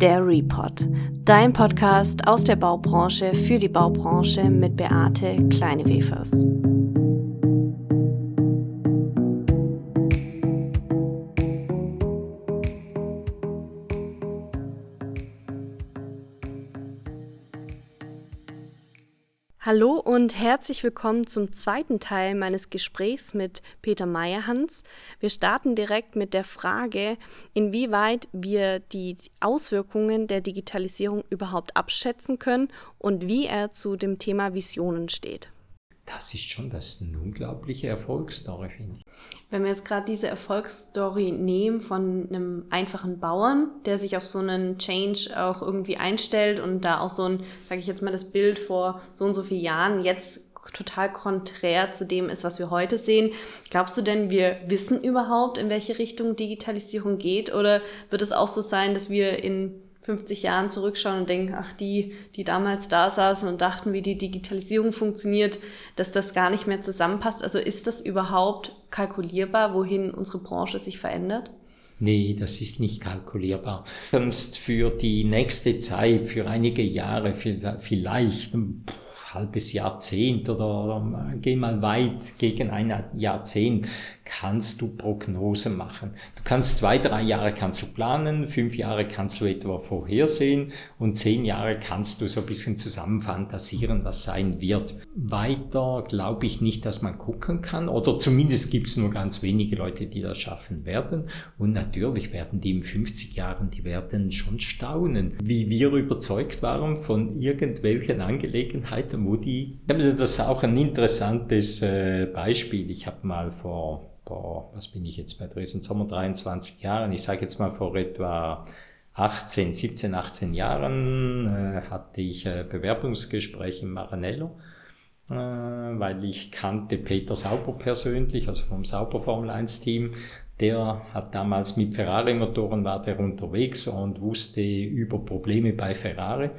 Der Report, dein Podcast aus der Baubranche für die Baubranche mit Beate Kleinewefers. Hallo und herzlich willkommen zum zweiten Teil meines Gesprächs mit Peter Meyerhans. Wir starten direkt mit der Frage, inwieweit wir die Auswirkungen der Digitalisierung überhaupt abschätzen können und wie er zu dem Thema Visionen steht das ist schon das eine unglaubliche Erfolgsstory, finde ich. Wenn wir jetzt gerade diese Erfolgsstory nehmen von einem einfachen Bauern, der sich auf so einen Change auch irgendwie einstellt und da auch so ein, sage ich jetzt mal, das Bild vor so und so vielen Jahren jetzt total konträr zu dem ist, was wir heute sehen. Glaubst du denn, wir wissen überhaupt, in welche Richtung Digitalisierung geht? Oder wird es auch so sein, dass wir in 50 Jahren zurückschauen und denken, ach, die, die damals da saßen und dachten, wie die Digitalisierung funktioniert, dass das gar nicht mehr zusammenpasst. Also ist das überhaupt kalkulierbar, wohin unsere Branche sich verändert? Nee, das ist nicht kalkulierbar. Sonst für die nächste Zeit, für einige Jahre vielleicht, ein halbes Jahrzehnt oder, oder geh mal weit gegen ein Jahrzehnt, kannst du Prognose machen. Du kannst zwei, drei Jahre kannst du planen, fünf Jahre kannst du etwa vorhersehen und zehn Jahre kannst du so ein bisschen zusammen fantasieren, was sein wird. Weiter glaube ich nicht, dass man gucken kann oder zumindest gibt es nur ganz wenige Leute, die das schaffen werden und natürlich werden die in 50 Jahren, die werden schon staunen, wie wir überzeugt waren von irgendwelchen Angelegenheiten, die, das ist auch ein interessantes äh, Beispiel. Ich habe mal vor boah, was bin ich jetzt bei Dresden Sommer 23 Jahren, ich sage jetzt mal vor etwa 18, 17, 18 Jahren äh, hatte ich äh, Bewerbungsgespräch im Maranello, weil ich kannte Peter Sauber persönlich, also vom Sauber Formel 1 Team. Der hat damals mit Ferrari-Motoren war der unterwegs und wusste über Probleme bei Ferrari.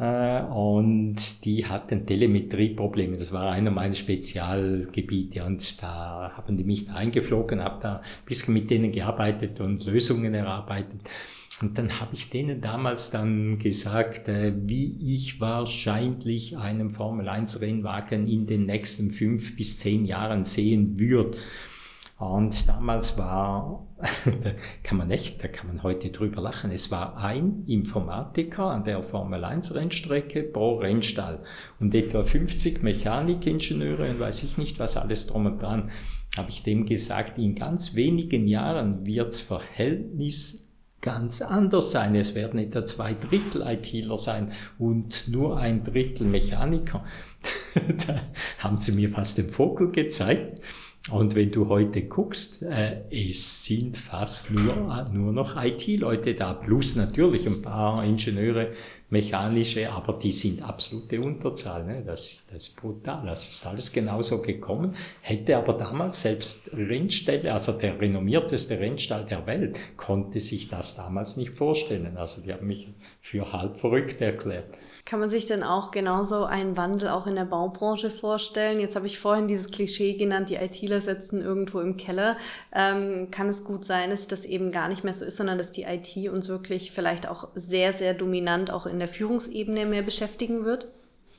Äh, und die hatten Telemetrieprobleme. Das war einer meiner Spezialgebiete und da haben die mich da eingeflogen, habe da ein bisschen mit denen gearbeitet und Lösungen erarbeitet. Und dann habe ich denen damals dann gesagt, äh, wie ich wahrscheinlich einen Formel 1 Rennwagen in den nächsten fünf bis zehn Jahren sehen würde. Und damals war, da kann man echt, da kann man heute drüber lachen, es war ein Informatiker an der Formel 1 Rennstrecke pro Rennstall und etwa 50 Mechanikingenieure und weiß ich nicht, was alles drum und dran, habe ich dem gesagt, in ganz wenigen Jahren wirds Verhältnis ganz anders sein. Es werden etwa zwei Drittel ITler sein und nur ein Drittel Mechaniker. da haben sie mir fast den Vogel gezeigt. Und wenn du heute guckst, äh, es sind fast nur, nur noch IT-Leute da, plus natürlich ein paar Ingenieure, mechanische, aber die sind absolute Unterzahl. Ne? Das, das ist brutal. Das ist alles genauso gekommen. Hätte aber damals selbst Rennstelle, also der renommierteste Rennstall der Welt, konnte sich das damals nicht vorstellen. Also die haben mich für halb verrückt erklärt. Kann man sich denn auch genauso einen Wandel auch in der Baubranche vorstellen? Jetzt habe ich vorhin dieses Klischee genannt, die ITler sitzen irgendwo im Keller. Ähm, kann es gut sein, dass das eben gar nicht mehr so ist, sondern dass die IT uns wirklich vielleicht auch sehr, sehr dominant auch in der Führungsebene mehr beschäftigen wird?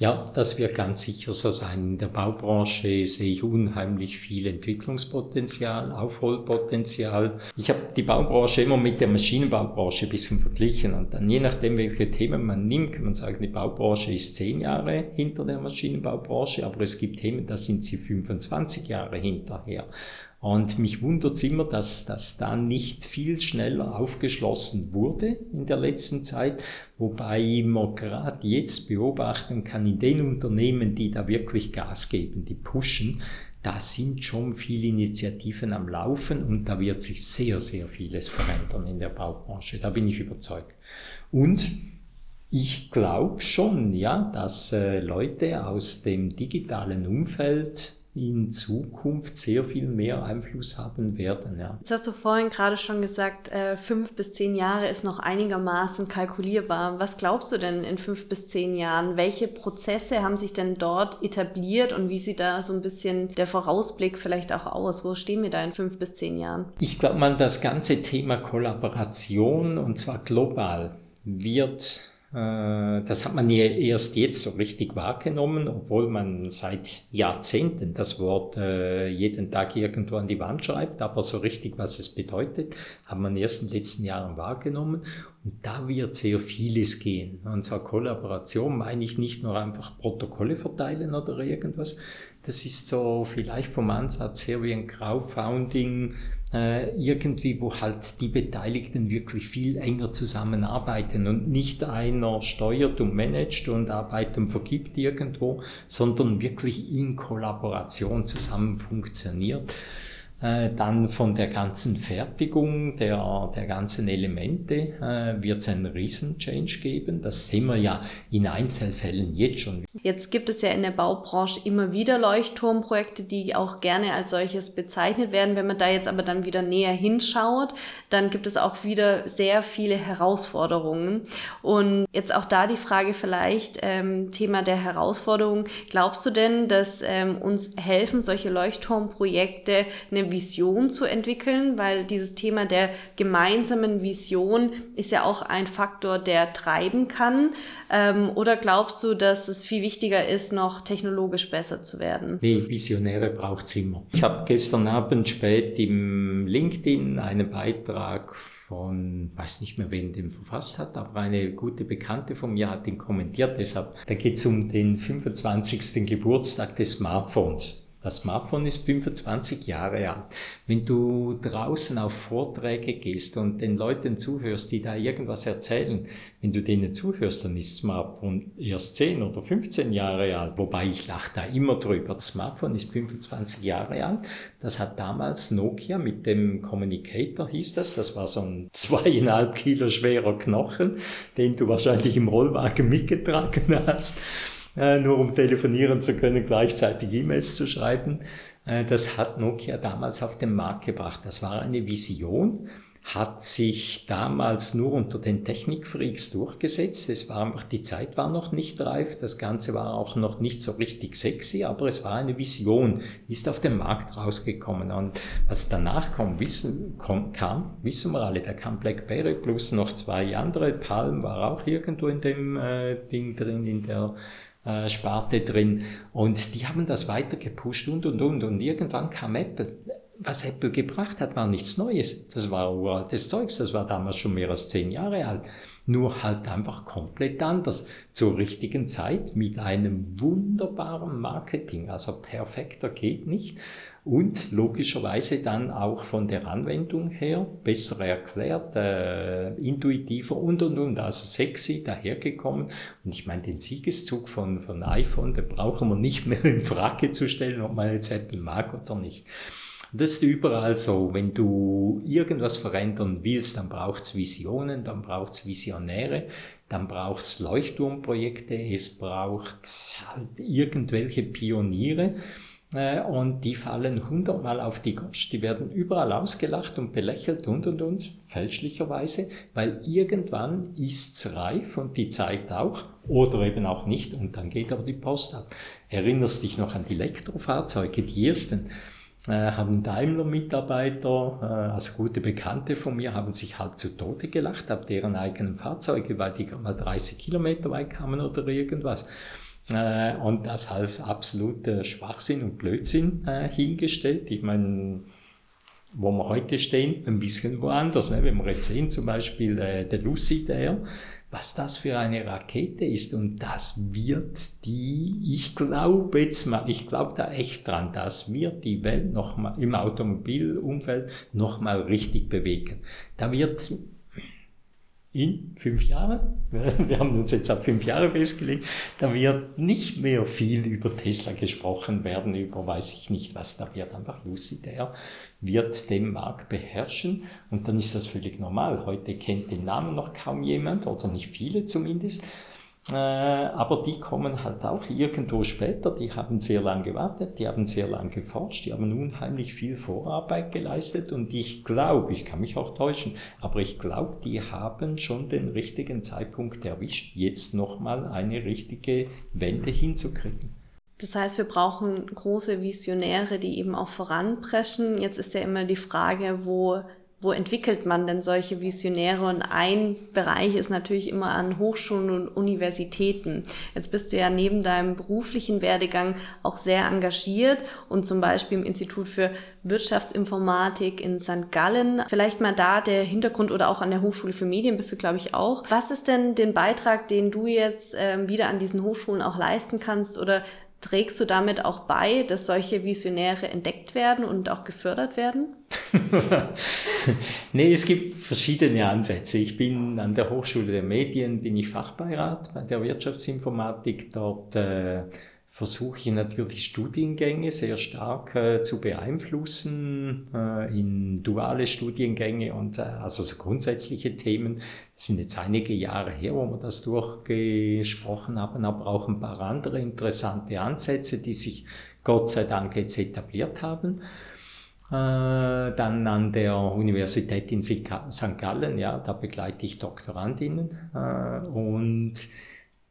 Ja, das wird ganz sicher so sein. In der Baubranche sehe ich unheimlich viel Entwicklungspotenzial, Aufholpotenzial. Ich habe die Baubranche immer mit der Maschinenbaubranche ein bisschen verglichen und dann je nachdem, welche Themen man nimmt, kann man sagen, die Baubranche ist zehn Jahre hinter der Maschinenbaubranche, aber es gibt Themen, da sind sie 25 Jahre hinterher. Und mich wundert immer, dass das da nicht viel schneller aufgeschlossen wurde in der letzten Zeit, wobei man gerade jetzt beobachten kann, in den Unternehmen, die da wirklich Gas geben, die pushen, da sind schon viele Initiativen am Laufen und da wird sich sehr, sehr vieles verändern in der Baubranche. Da bin ich überzeugt. Und ich glaube schon, ja, dass äh, Leute aus dem digitalen Umfeld in Zukunft sehr viel mehr Einfluss haben werden. Ja. Jetzt hast du vorhin gerade schon gesagt, äh, fünf bis zehn Jahre ist noch einigermaßen kalkulierbar. Was glaubst du denn in fünf bis zehn Jahren? Welche Prozesse haben sich denn dort etabliert und wie sieht da so ein bisschen der Vorausblick vielleicht auch aus? Wo stehen wir da in fünf bis zehn Jahren? Ich glaube mal, das ganze Thema Kollaboration und zwar global wird das hat man ja erst jetzt so richtig wahrgenommen, obwohl man seit Jahrzehnten das Wort äh, jeden Tag irgendwo an die Wand schreibt, aber so richtig, was es bedeutet, hat man erst in den letzten Jahren wahrgenommen. Und da wird sehr vieles gehen. Und zur Kollaboration meine ich nicht nur einfach Protokolle verteilen oder irgendwas. Das ist so vielleicht vom Ansatz her wie ein Crowdfunding, äh, irgendwie, wo halt die Beteiligten wirklich viel enger zusammenarbeiten und nicht einer steuert und managt und arbeitet und vergibt irgendwo, sondern wirklich in Kollaboration zusammen funktioniert. Äh, dann von der ganzen Fertigung der, der ganzen Elemente äh, wird es einen Riesen-Change geben. Das sehen wir ja in Einzelfällen jetzt schon. Jetzt gibt es ja in der Baubranche immer wieder Leuchtturmprojekte, die auch gerne als solches bezeichnet werden. Wenn man da jetzt aber dann wieder näher hinschaut, dann gibt es auch wieder sehr viele Herausforderungen. Und jetzt auch da die Frage vielleicht, ähm, Thema der Herausforderungen. Glaubst du denn, dass ähm, uns helfen solche Leuchtturmprojekte eine Vision zu entwickeln, weil dieses Thema der gemeinsamen Vision ist ja auch ein Faktor, der treiben kann. Ähm, oder glaubst du, dass es viel wichtiger ist, noch technologisch besser zu werden? Nee, Visionäre braucht es immer. Ich habe gestern Abend spät im LinkedIn einen Beitrag von, weiß nicht mehr, wen den verfasst hat, aber eine gute Bekannte von mir hat ihn kommentiert. Deshalb, da geht es um den 25. Geburtstag des Smartphones. Das Smartphone ist 25 Jahre alt. Wenn du draußen auf Vorträge gehst und den Leuten zuhörst, die da irgendwas erzählen, wenn du denen zuhörst, dann ist Smartphone erst 10 oder 15 Jahre alt. Wobei ich lache da immer drüber. Das Smartphone ist 25 Jahre alt. Das hat damals Nokia mit dem Communicator hieß das. Das war so ein zweieinhalb Kilo schwerer Knochen, den du wahrscheinlich im Rollwagen mitgetragen hast nur um telefonieren zu können, gleichzeitig E-Mails zu schreiben. Äh, das hat Nokia damals auf den Markt gebracht. Das war eine Vision, hat sich damals nur unter den Technikfreaks durchgesetzt. Es war einfach, die Zeit war noch nicht reif. Das Ganze war auch noch nicht so richtig sexy, aber es war eine Vision, ist auf den Markt rausgekommen. Und was danach kam, wissen, kam, wissen wir alle. Da kam BlackBerry plus noch zwei andere. Palm war auch irgendwo in dem äh, Ding drin, in der äh, Sparte drin. Und die haben das weiter gepusht und und und. Und irgendwann kam Apple. Was Apple gebracht hat, war nichts Neues. Das war uraltes Zeugs. Das war damals schon mehr als zehn Jahre alt. Nur halt einfach komplett anders. Zur richtigen Zeit mit einem wunderbaren Marketing. Also perfekter geht nicht und logischerweise dann auch von der Anwendung her besser erklärt, äh, intuitiver und und und, also sexy dahergekommen. Und ich meine, den Siegeszug von, von iPhone, da brauchen wir nicht mehr in Frage zu stellen, ob man jetzt Apple mag oder nicht. Das ist überall so. Wenn du irgendwas verändern willst, dann braucht's Visionen, dann braucht's Visionäre, dann braucht's Leuchtturmprojekte, es braucht halt irgendwelche Pioniere. Äh, und die fallen hundertmal auf die Gosch, die werden überall ausgelacht und belächelt und und und, fälschlicherweise, weil irgendwann ist's reif und die Zeit auch, oder eben auch nicht, und dann geht aber die Post ab. Erinnerst dich noch an die Elektrofahrzeuge, die ersten, äh, haben Daimler-Mitarbeiter, äh, also gute Bekannte von mir, haben sich halb zu Tode gelacht ab deren eigenen Fahrzeuge, weil die mal 30 Kilometer weit kamen oder irgendwas äh, und das als absoluter Schwachsinn und Blödsinn äh, hingestellt. Ich meine, wo wir heute stehen, ein bisschen woanders. Ne? Wenn wir jetzt sehen, zum Beispiel äh, der Lucid Air, was das für eine Rakete ist und das wird die, ich glaube jetzt mal, ich glaube da echt dran, das wird die Welt noch mal im Automobilumfeld noch mal richtig bewegen. Da wird in fünf Jahren, wir haben uns jetzt auf fünf Jahre festgelegt, da wird nicht mehr viel über Tesla gesprochen werden, über weiß ich nicht was, da wird einfach Lucid Air, wird den Markt beherrschen und dann ist das völlig normal. Heute kennt den Namen noch kaum jemand oder nicht viele zumindest aber die kommen halt auch irgendwo später, die haben sehr lange gewartet, die haben sehr lange geforscht, die haben unheimlich viel Vorarbeit geleistet und ich glaube, ich kann mich auch täuschen, aber ich glaube, die haben schon den richtigen Zeitpunkt erwischt, jetzt nochmal eine richtige Wende hinzukriegen. Das heißt, wir brauchen große Visionäre, die eben auch voranpreschen. Jetzt ist ja immer die Frage, wo wo entwickelt man denn solche Visionäre? Und ein Bereich ist natürlich immer an Hochschulen und Universitäten. Jetzt bist du ja neben deinem beruflichen Werdegang auch sehr engagiert und zum Beispiel im Institut für Wirtschaftsinformatik in St. Gallen. Vielleicht mal da der Hintergrund oder auch an der Hochschule für Medien bist du, glaube ich, auch. Was ist denn den Beitrag, den du jetzt äh, wieder an diesen Hochschulen auch leisten kannst oder Trägst du damit auch bei, dass solche Visionäre entdeckt werden und auch gefördert werden? nee, es gibt verschiedene Ansätze. Ich bin an der Hochschule der Medien, bin ich Fachbeirat bei der Wirtschaftsinformatik. Dort äh, versuche ich natürlich Studiengänge sehr stark äh, zu beeinflussen äh, in duale Studiengänge und äh, also so grundsätzliche Themen. Das sind jetzt einige Jahre her, wo wir das durchgesprochen haben, aber auch ein paar andere interessante Ansätze, die sich Gott sei Dank jetzt etabliert haben. Äh, dann an der Universität in St. Gallen, ja, da begleite ich Doktorandinnen äh, und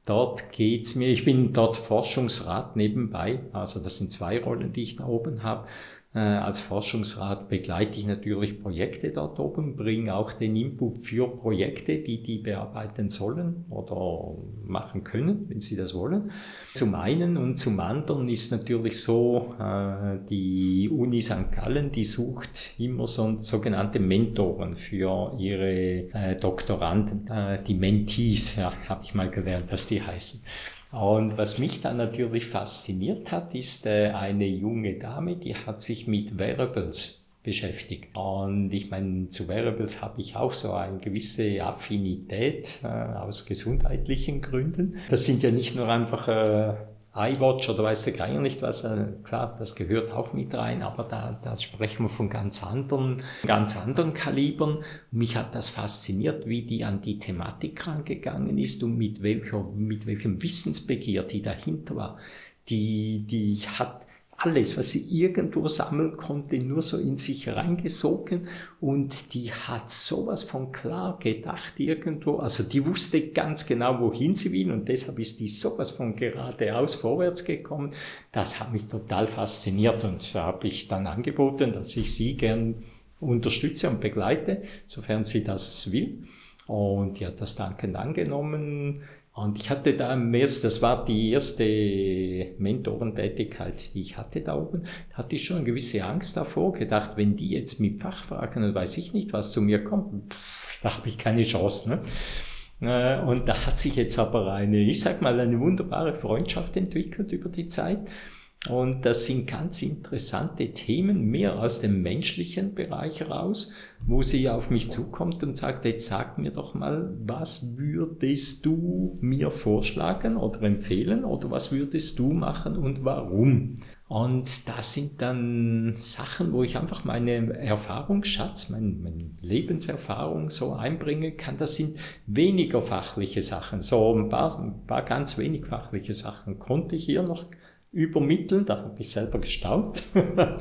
Dort geht's mir, ich bin dort Forschungsrat nebenbei, also das sind zwei Rollen, die ich da oben habe. Äh, als Forschungsrat begleite ich natürlich Projekte dort oben, bringe auch den Input für Projekte, die die bearbeiten sollen oder machen können, wenn sie das wollen. Zum einen und zum anderen ist natürlich so, äh, die Uni St. Gallen, die sucht immer so sogenannte Mentoren für ihre äh, Doktoranden, die Mentees, ja, habe ich mal gelernt, dass die heißen. Und was mich dann natürlich fasziniert hat, ist äh, eine junge Dame, die hat sich mit Wearables beschäftigt. Und ich meine, zu Wearables habe ich auch so eine gewisse Affinität äh, aus gesundheitlichen Gründen. Das sind ja nicht nur einfach äh, iWatch oder weiß der Geier nicht was, äh, klar, das gehört auch mit rein, aber da, da sprechen wir von ganz anderen, ganz anderen Kalibern. Mich hat das fasziniert, wie die an die Thematik rangegangen ist und mit welcher, mit welchem Wissensbegehr die dahinter war. Die, die hat, alles, was sie irgendwo sammeln konnte, nur so in sich reingesogen und die hat sowas von klar gedacht irgendwo. Also die wusste ganz genau, wohin sie will und deshalb ist die sowas von geradeaus vorwärts gekommen. Das hat mich total fasziniert und da habe ich dann angeboten, dass ich sie gern unterstütze und begleite, sofern sie das will. Und die hat das dankend angenommen und ich hatte da mehr, das war die erste Mentorentätigkeit, die ich hatte da oben, da hatte ich schon eine gewisse Angst davor, gedacht, wenn die jetzt mit Fachfragen und weiß ich nicht, was zu mir kommt, pff, da habe ich keine Chance. Ne? Und da hat sich jetzt aber eine, ich sag mal, eine wunderbare Freundschaft entwickelt über die Zeit. Und das sind ganz interessante Themen, mehr aus dem menschlichen Bereich heraus, wo sie auf mich zukommt und sagt, jetzt sag mir doch mal, was würdest du mir vorschlagen oder empfehlen oder was würdest du machen und warum? Und das sind dann Sachen, wo ich einfach meine Erfahrungsschatz, mein, meine Lebenserfahrung so einbringen kann. Das sind weniger fachliche Sachen. So ein paar, ein paar ganz wenig fachliche Sachen konnte ich hier noch übermitteln. Da habe ich selber gestaunt.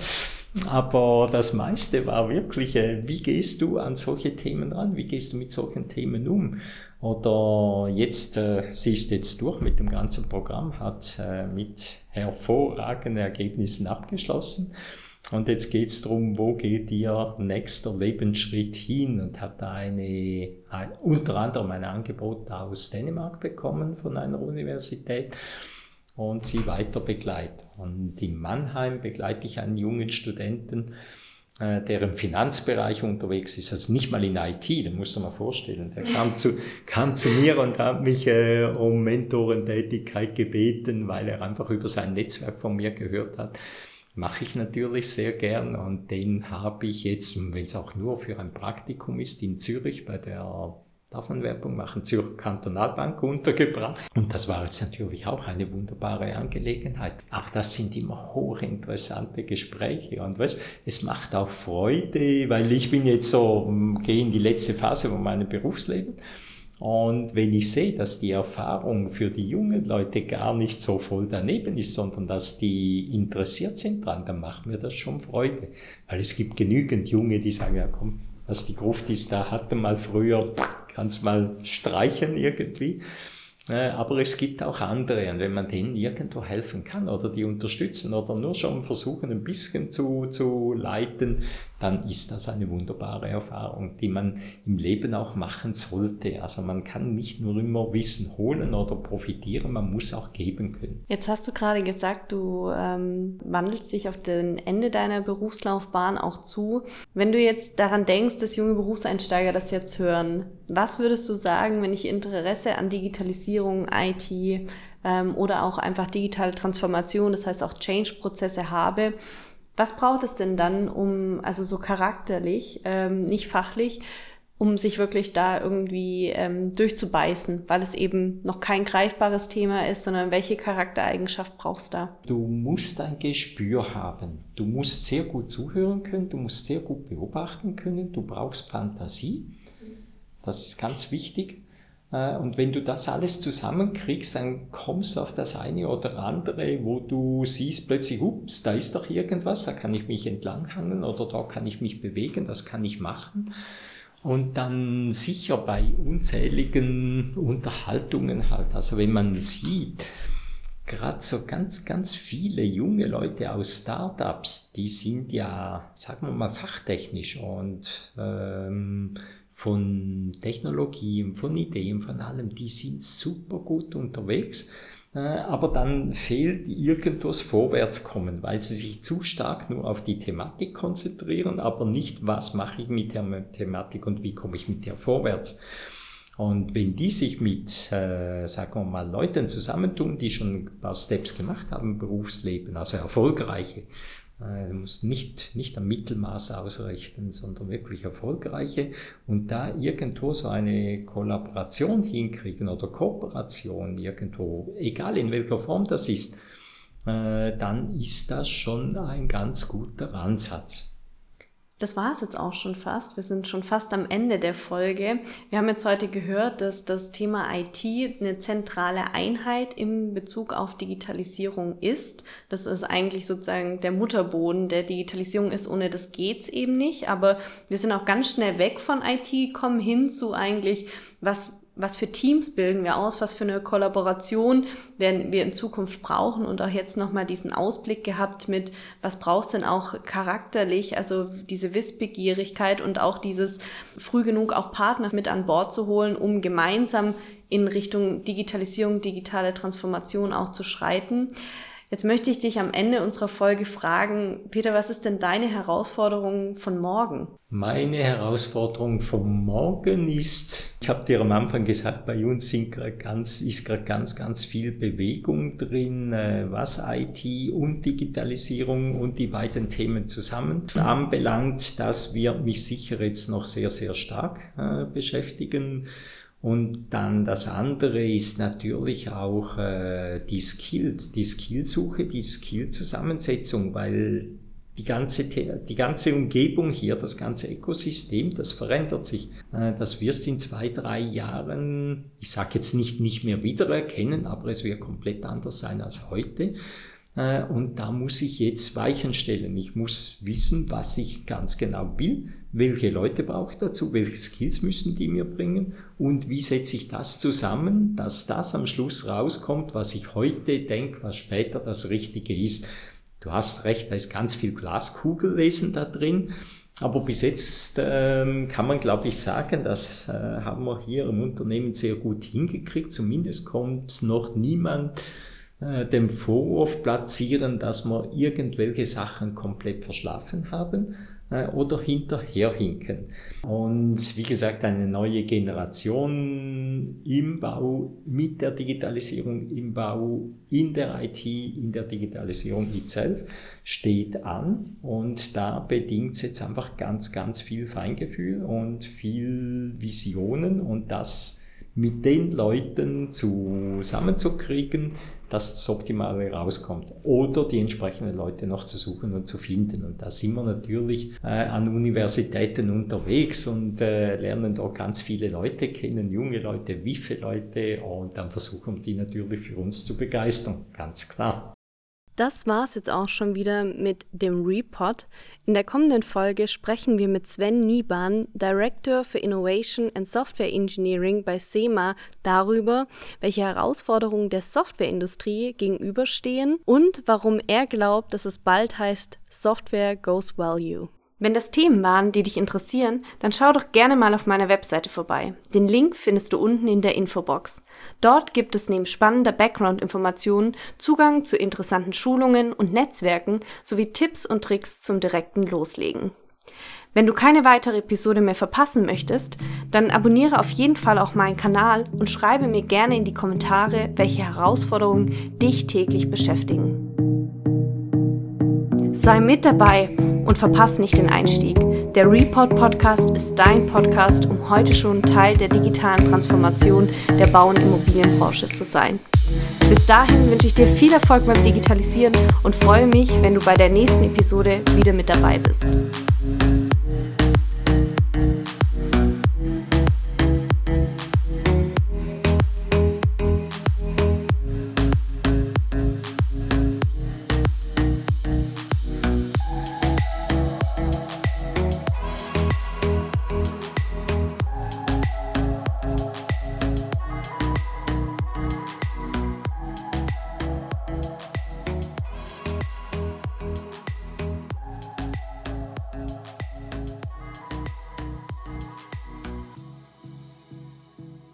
Aber das meiste war wirklich, äh, wie gehst du an solche Themen ran? Wie gehst du mit solchen Themen um? Oder jetzt, äh, sie ist jetzt durch mit dem ganzen Programm, hat äh, mit hervorragenden Ergebnissen abgeschlossen. Und jetzt geht's drum, wo geht ihr nächster Lebensschritt hin? Und hat da eine, ein, unter anderem ein Angebot aus Dänemark bekommen von einer Universität und sie weiter begleite. Und in Mannheim begleite ich einen jungen Studenten, äh, der im Finanzbereich unterwegs ist, also nicht mal in IT, da musst du mal vorstellen. Der kam zu, kam zu mir und hat mich äh, um Mentorentätigkeit gebeten, weil er einfach über sein Netzwerk von mir gehört hat. Mache ich natürlich sehr gern und den habe ich jetzt, wenn es auch nur für ein Praktikum ist, in Zürich bei der darf man Werbung machen, Zürcher Kantonalbank untergebracht. Und das war jetzt natürlich auch eine wunderbare Angelegenheit. Auch das sind immer hochinteressante Gespräche. Und weißt, es macht auch Freude, weil ich bin jetzt so, hm, gehe in die letzte Phase von meinem Berufsleben. Und wenn ich sehe, dass die Erfahrung für die jungen Leute gar nicht so voll daneben ist, sondern dass die interessiert sind dran, dann macht mir das schon Freude. Weil es gibt genügend Junge, die sagen, ja komm, was die Gruft ist, da hatte mal früher, kannst mal streichen irgendwie. Äh, aber es gibt auch andere und wenn man denen irgendwo helfen kann oder die unterstützen oder nur schon versuchen ein bisschen zu, zu leiten, dann ist das eine wunderbare Erfahrung, die man im Leben auch machen sollte. Also man kann nicht nur immer Wissen holen oder profitieren, man muss auch geben können. Jetzt hast du gerade gesagt, du ähm, wandelst dich auf den Ende deiner Berufslaufbahn auch zu. Wenn du jetzt daran denkst, dass junge Berufseinsteiger das jetzt hören, was würdest du sagen, wenn ich Interesse an Digitalisierung, IT ähm, oder auch einfach digitale Transformation, das heißt auch Change-Prozesse habe? Was braucht es denn dann, um, also so charakterlich, ähm, nicht fachlich, um sich wirklich da irgendwie ähm, durchzubeißen, weil es eben noch kein greifbares Thema ist, sondern welche Charaktereigenschaft brauchst du da? Du musst ein Gespür haben. Du musst sehr gut zuhören können, du musst sehr gut beobachten können, du brauchst Fantasie. Das ist ganz wichtig. Äh, und wenn du das alles zusammenkriegst, dann kommst du auf das eine oder andere, wo du siehst plötzlich, ups, da ist doch irgendwas, da kann ich mich entlanghangeln oder da kann ich mich bewegen, das kann ich machen. Und dann sicher bei unzähligen Unterhaltungen halt, also wenn man sieht, gerade so ganz, ganz viele junge Leute aus Startups, die sind ja, sagen wir mal, fachtechnisch und ähm, von Technologien, von Ideen, von allem, die sind super gut unterwegs. Äh, aber dann fehlt irgendwo das Vorwärtskommen, weil sie sich zu stark nur auf die Thematik konzentrieren, aber nicht, was mache ich mit der Thematik und wie komme ich mit der vorwärts. Und wenn die sich mit, äh, sagen wir mal, Leuten zusammentun, die schon ein paar Steps gemacht haben im Berufsleben, also erfolgreiche, du musst nicht, nicht am Mittelmaß ausrichten, sondern wirklich erfolgreiche und da irgendwo so eine Kollaboration hinkriegen oder Kooperation irgendwo, egal in welcher Form das ist, äh, dann ist das schon ein ganz guter Ansatz. Das war es jetzt auch schon fast. Wir sind schon fast am Ende der Folge. Wir haben jetzt heute gehört, dass das Thema IT eine zentrale Einheit im Bezug auf Digitalisierung ist. Das ist eigentlich sozusagen der Mutterboden der Digitalisierung ist. Ohne das geht's eben nicht. Aber wir sind auch ganz schnell weg von IT, kommen hin zu eigentlich, was was für Teams bilden wir aus, was für eine Kollaboration werden wir in Zukunft brauchen und auch jetzt nochmal diesen Ausblick gehabt mit, was brauchst denn auch charakterlich, also diese Wissbegierigkeit und auch dieses früh genug auch Partner mit an Bord zu holen, um gemeinsam in Richtung Digitalisierung, digitale Transformation auch zu schreiten. Jetzt möchte ich dich am Ende unserer Folge fragen, Peter, was ist denn deine Herausforderung von morgen? Meine Herausforderung von morgen ist, ich habe dir am Anfang gesagt, bei uns sind ganz, ist gerade ganz, ganz viel Bewegung drin, äh, was IT und Digitalisierung und die beiden Themen zusammen anbelangt. Das wird mich sicher jetzt noch sehr, sehr stark äh, beschäftigen. Und dann das andere ist natürlich auch äh, die Skills, die Skillsuche, die Skillzusammensetzung, weil die ganze, die ganze Umgebung hier, das ganze Ökosystem, das verändert sich. Äh, das wirst in zwei, drei Jahren, ich sage jetzt nicht nicht mehr wiedererkennen, aber es wird komplett anders sein als heute. Äh, und da muss ich jetzt Weichen stellen. Ich muss wissen, was ich ganz genau will, welche Leute brauche ich dazu, welche Skills müssen die mir bringen und wie setze ich das zusammen, dass das am Schluss rauskommt, was ich heute denke, was später das Richtige ist. Du hast recht, da ist ganz viel Glaskugellesen da drin. Aber bis jetzt ähm, kann man, glaube ich, sagen, das äh, haben wir hier im Unternehmen sehr gut hingekriegt. Zumindest kommt noch niemand äh, dem Vorwurf platzieren, dass wir irgendwelche Sachen komplett verschlafen haben äh, oder hinterherhinken. Und wie gesagt, eine neue Generation im Bau, mit der Digitalisierung im Bau, in der IT, in der Digitalisierung itself steht an und da bedingt es jetzt einfach ganz, ganz viel Feingefühl und viel Visionen und das mit den Leuten zusammenzukriegen, dass das Optimale rauskommt. Oder die entsprechenden Leute noch zu suchen und zu finden. Und da sind wir natürlich äh, an Universitäten unterwegs und äh, lernen dort ganz viele Leute kennen, junge Leute, wiffe Leute und dann versuchen die natürlich für uns zu begeistern, ganz klar. Das war's jetzt auch schon wieder mit dem Report. In der kommenden Folge sprechen wir mit Sven Nieban, Director für Innovation and Software Engineering bei SEMA, darüber, welche Herausforderungen der Softwareindustrie gegenüberstehen und warum er glaubt, dass es bald heißt Software Goes Value. Wenn das Themen waren, die dich interessieren, dann schau doch gerne mal auf meiner Webseite vorbei. Den Link findest du unten in der Infobox. Dort gibt es neben spannender Background-Informationen Zugang zu interessanten Schulungen und Netzwerken sowie Tipps und Tricks zum direkten Loslegen. Wenn du keine weitere Episode mehr verpassen möchtest, dann abonniere auf jeden Fall auch meinen Kanal und schreibe mir gerne in die Kommentare, welche Herausforderungen dich täglich beschäftigen. Sei mit dabei und verpasse nicht den Einstieg. Der Report Podcast ist dein Podcast, um heute schon Teil der digitalen Transformation der Bau- und Immobilienbranche zu sein. Bis dahin wünsche ich dir viel Erfolg beim Digitalisieren und freue mich, wenn du bei der nächsten Episode wieder mit dabei bist.